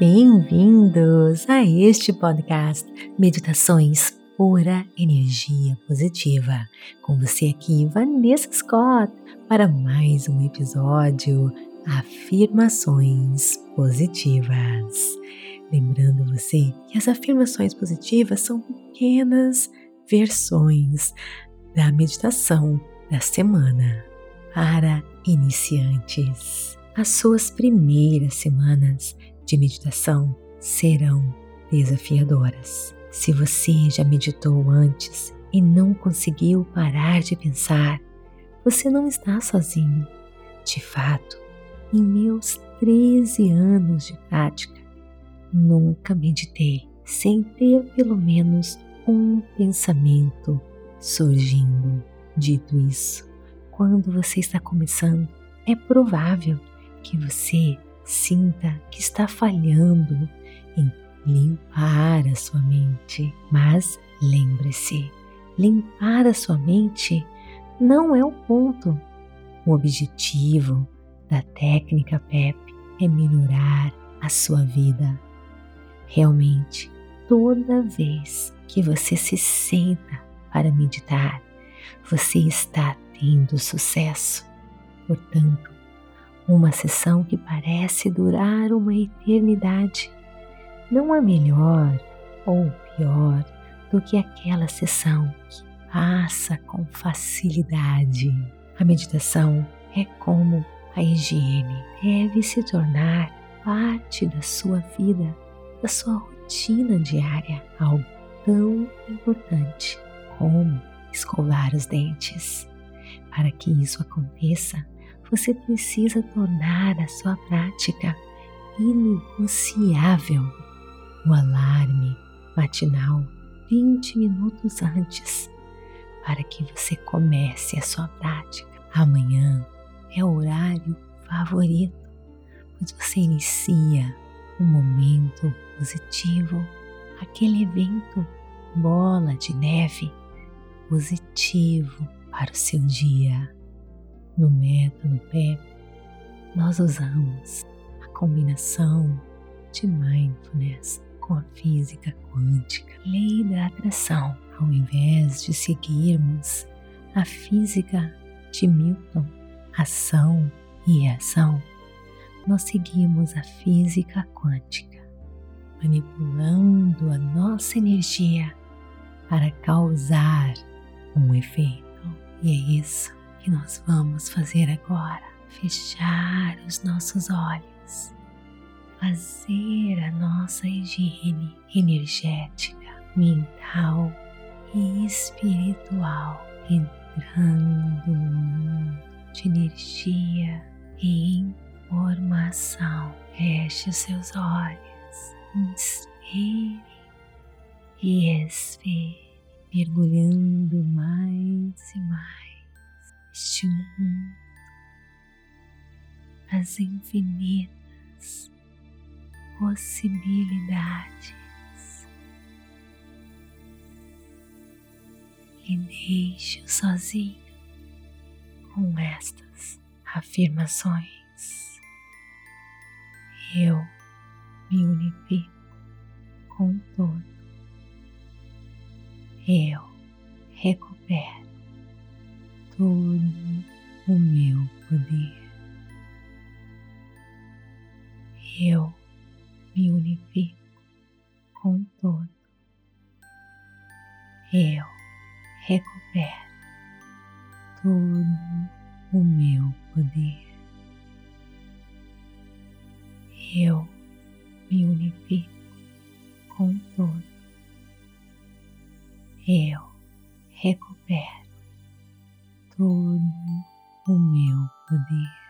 Bem-vindos a este podcast Meditações Pura Energia Positiva. Com você aqui, Vanessa Scott, para mais um episódio Afirmações Positivas. Lembrando você que as afirmações positivas são pequenas versões da meditação da semana para iniciantes. As suas primeiras semanas de meditação serão desafiadoras. Se você já meditou antes e não conseguiu parar de pensar, você não está sozinho. De fato, em meus 13 anos de prática, nunca meditei sem ter pelo menos um pensamento surgindo. Dito isso, quando você está começando, é provável que você sinta que está falhando em limpar a sua mente. Mas lembre-se, limpar a sua mente não é o ponto. O objetivo da técnica PEP é melhorar a sua vida. Realmente, toda vez que você se senta para meditar, você está tendo sucesso. Portanto, uma sessão que parece durar uma eternidade não é melhor ou pior do que aquela sessão que passa com facilidade. A meditação é como a higiene, deve se tornar parte da sua vida, da sua rotina diária, algo tão importante como escovar os dentes. Para que isso aconteça, você precisa tornar a sua prática inegociável. O alarme matinal 20 minutos antes para que você comece a sua prática. Amanhã é o horário favorito, pois você inicia um momento positivo, aquele evento bola de neve positivo para o seu dia. No método PEP, nós usamos a combinação de mindfulness com a física quântica, lei da atração, ao invés de seguirmos a física de Newton, ação e reação, nós seguimos a física quântica, manipulando a nossa energia para causar um efeito. E é isso que nós vamos fazer agora. Fechar os nossos olhos, fazer a nossa higiene energética, mental e espiritual, entrando no mundo de energia e informação. Feche os seus olhos, inspire e expire, mergulhando mais e mais este mundo, as infinitas possibilidades e deixe-o sozinho com estas afirmações. Eu me unifico com todo. Eu recupero todo o meu poder. Eu me unifico com todo. Eu recupero todo o meu poder. Eu me unifico com todo. Eu recupero todo o meu poder.